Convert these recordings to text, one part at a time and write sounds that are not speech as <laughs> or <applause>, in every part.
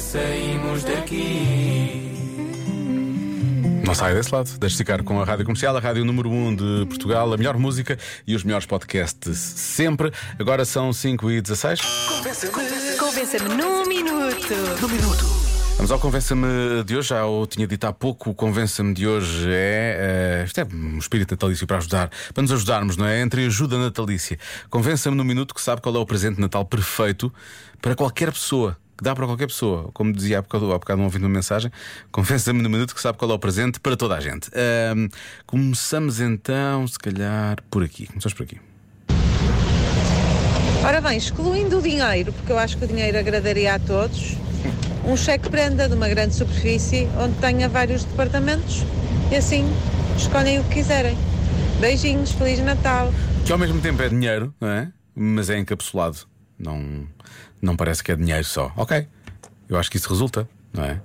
saímos daqui. Não sai desse lado, deixe ficar com a Rádio Comercial, a Rádio número 1 de Portugal, a melhor música e os melhores podcasts sempre. Agora são 5 e 16. Convença-me num minuto. Vamos ao Convença-me de hoje. Já o tinha dito há pouco. O Convença-me de hoje é. eh, isto é um espírito natalício para ajudar, para nos ajudarmos, não é? Entre ajuda natalícia. Convença-me no minuto que sabe qual é o presente de Natal perfeito para qualquer pessoa. Que dá para qualquer pessoa. Como dizia há bocado, há bocado não ouvindo uma mensagem, <laughs> convença-me no minuto que sabe qual é o presente para toda a gente. Ahm, começamos então, se calhar, por aqui. Começamos por aqui. Ora bem, excluindo o dinheiro, porque eu acho que o dinheiro agradaria a todos, um cheque-prenda de uma grande superfície onde tenha vários departamentos e assim escolhem o que quiserem. Beijinhos, Feliz Natal! Que ao mesmo tempo é dinheiro, não é? Mas é encapsulado. Não, não parece que é dinheiro só. Ok. Eu acho que isso resulta, não é?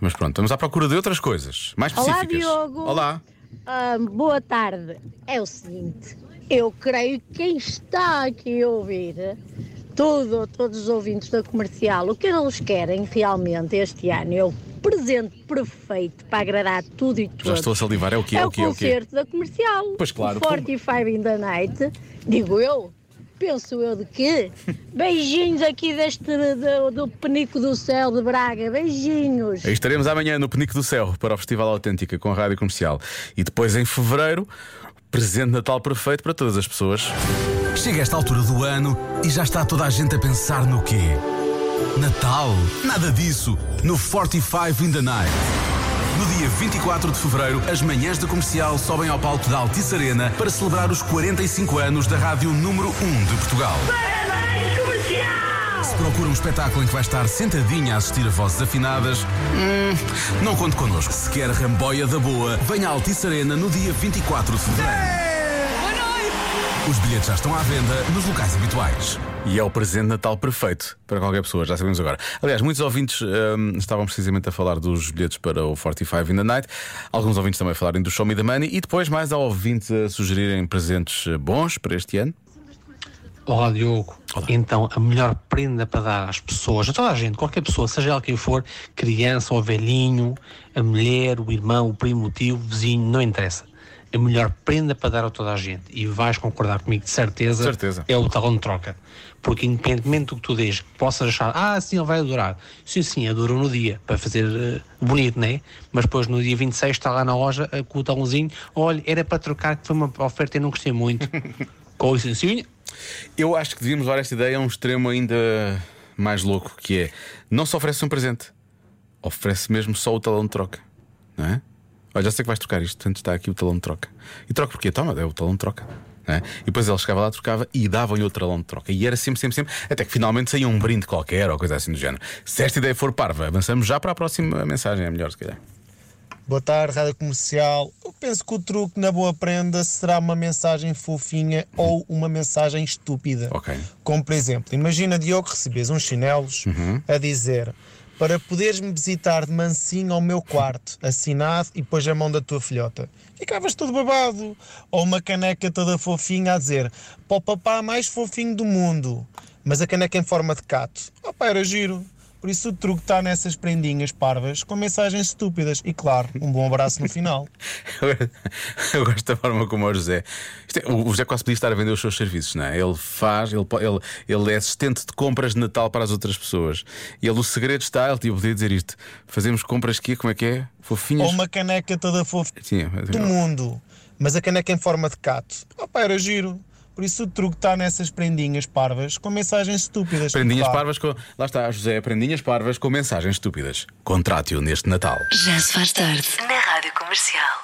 Mas pronto, estamos à procura de outras coisas mais Olá, específicas. Diogo. Olá. Ah, boa tarde. É o seguinte, eu creio que quem está aqui a ouvir, tudo, todos os ouvintes da comercial, o que eles querem realmente este ano é o presente perfeito para agradar tudo e todos. Já estou a salivar. É o quê? É É o o quê? É o concerto da comercial. Pois claro, O 45 in the night, digo eu. Penso eu de quê? Beijinhos aqui deste do, do Penico do Céu de Braga. Beijinhos. Aí estaremos amanhã no Penico do Céu para o Festival Autêntica com a Rádio Comercial. E depois em fevereiro, presente Natal perfeito para todas as pessoas. Chega esta altura do ano e já está toda a gente a pensar no quê? Natal? Nada disso. No 45 in the Night. No dia 24 de fevereiro, as manhãs da comercial sobem ao palco da Altice Arena para celebrar os 45 anos da rádio número 1 de Portugal. Se procura um espetáculo em que vai estar sentadinha a assistir a vozes afinadas, hum, não conte connosco. Se quer ramboia da boa, venha à Altice Arena no dia 24 de fevereiro. Os bilhetes já estão à venda nos locais habituais. E é o presente de Natal perfeito para qualquer pessoa, já sabemos agora. Aliás, muitos ouvintes hum, estavam precisamente a falar dos bilhetes para o 45 in the Night. Alguns ouvintes também a falarem do Show Me the Money. E depois mais há ouvintes a sugerirem presentes eh, bons para este ano. Olá Diogo, então a melhor prenda para dar às pessoas, a toda a gente, qualquer pessoa, seja ela quem for, criança ou velhinho, a mulher, o irmão, o primo, o tio, o vizinho, não interessa. A melhor prenda para dar a toda a gente, e vais concordar comigo de certeza, Certeza. é o talão de troca. Porque independentemente do que tu dês, possas achar, ah, sim, ele vai adorar. Sim, sim, adorou no dia, para fazer eh, bonito, né? Mas depois no dia 26 está lá na loja eh, com o talãozinho, olha, era para trocar, que foi uma oferta e não gostei muito. <laughs> com licencinha, Eu acho que devíamos levar esta ideia a um extremo ainda mais louco, que é não se oferece um presente, oferece mesmo só o talão de troca, não é? Olha, já sei que vais trocar isto, portanto está aqui o talão de troca. E troca porquê? Toma, é o talão de troca. é? E depois ele chegava lá, trocava e davam-lhe o talão de troca. E era sempre, sempre, sempre, até que finalmente saía um brinde qualquer ou coisa assim do género. Se esta ideia for parva, avançamos já para a próxima mensagem, é melhor se calhar. Boa tarde, Rádio Comercial. Eu penso que o truque na boa prenda será uma mensagem fofinha ou uma mensagem estúpida. Ok. Como, por exemplo, imagina, Diogo, recebes uns chinelos a dizer para poderes-me visitar de mansinho ao meu quarto, assinado e depois a mão da tua filhota. Ficavas todo babado. Ou uma caneca toda fofinha a dizer para o papá mais fofinho do mundo, mas a caneca em forma de cato. Opa, era giro. Por isso o truque está nessas prendinhas parvas com mensagens estúpidas e, claro, um bom abraço no final. <laughs> Eu gosto da forma como o José. É- o José quase podia estar a vender os seus serviços, não é? Ele faz, ele, ele, ele é assistente de compras de Natal para as outras pessoas. E ele, o segredo está, ele tipo, podia dizer isto: fazemos compras que como é que é? Fofinhas. Ou uma caneca toda fofinha Sim, do mundo, mas a caneca em forma de cato. Opa, era giro. Por isso o truque está nessas prendinhas parvas com mensagens estúpidas. Prendinhas Claro. parvas com. Lá está, José, prendinhas parvas com mensagens estúpidas. Contrate-o neste Natal. Já se faz tarde. Na Rádio Comercial.